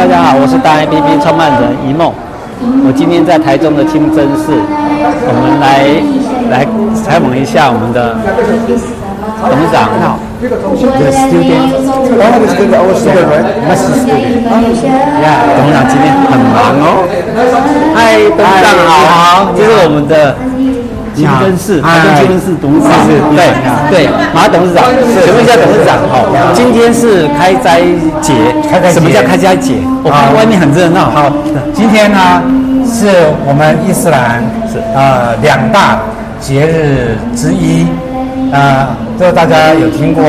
大家好，我是大 APP 创办人一梦。我今天在台中的清真寺，我们来来采访一下我们的董事长。好，The student. Oh, it's good. Our student, right? Nice student. Yeah，董事长今天很忙哦。嗨，董事长好，这是我们的。清真寺，台中清真寺董事长，对对，马董事长，请问一下董事长，好，今天是开斋节，开斋，什么叫开斋节？我看外面很热闹。好，今天呢是我们伊斯兰是。呃两大节日之一，呃，这个大家有听过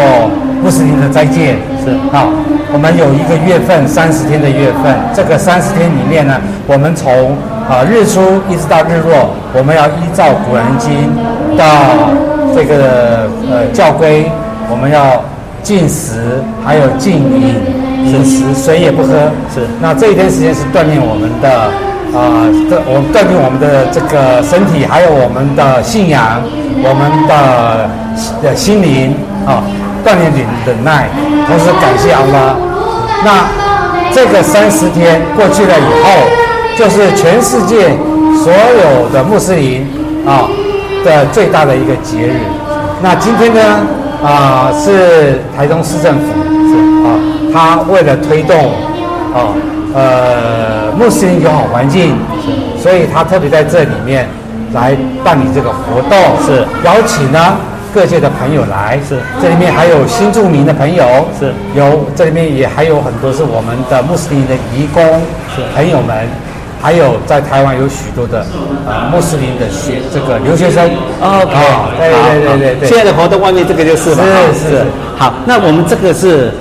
穆斯林的斋戒？是。好，我们有一个月份三十天的月份，这个三十天里面呢，我们从啊，日出一直到日落，我们要依照《古兰经》到这个呃教规，我们要禁食，还有禁饮，饮食水也不喝。是。那这一天时间是锻炼我们的啊，锻、呃、我们锻炼我们的这个身体，还有我们的信仰，我们的的心灵啊，锻炼忍忍耐，同时感谢阿拉。那这个三十天过去了以后。就是全世界所有的穆斯林啊的最大的一个节日。那今天呢啊是台中市政府是啊，他为了推动啊呃穆斯林友好环境，所以他特别在这里面来办理这个活动，是邀请呢各界的朋友来，是这里面还有新住民的朋友，是有这里面也还有很多是我们的穆斯林的移工是朋友们。还有在台湾有许多的呃穆斯林的学这个留学生。哦，对对对对对，现在的活动外面这个就是了，是是。好，那我们这个是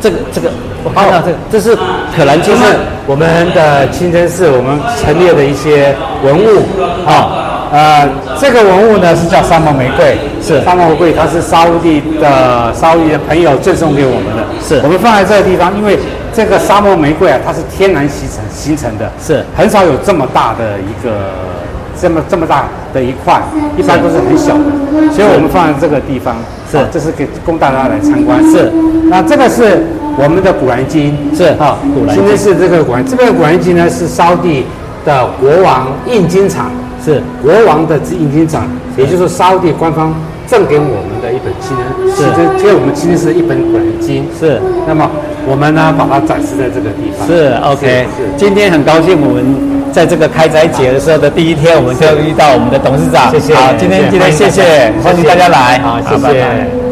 这个这个我看到这个这是可兰经，是我们的清真寺我们陈列的一些文物。啊。呃，这个文物呢是叫沙漠玫瑰，是。沙漠玫瑰，它是沙乌地的沙乌地的朋友赠送给我们的，是。我们放在这个地方，因为这个沙漠玫瑰啊，它是天然形成形成的，是。很少有这么大的一个这么这么大的一块，一般都是很小的，所以我们放在这个地方，是。这是给供大家来参观，是。那这个是我们的古兰经，是。啊，古兰经，今天是这个古兰，这个古兰经呢是沙乌地的国王印经厂。是国王的印经厂，也就是沙乌地官方赠给我们的一本清真，是给我们今天是一本古兰经。是，那么我们呢把它展示在这个地方。是，OK。是，今天很高兴我们在这个开斋节的时候的第一天，我们就遇到我们的董事长。谢谢。好，今天今天谢谢，欢迎大家来。好，谢谢。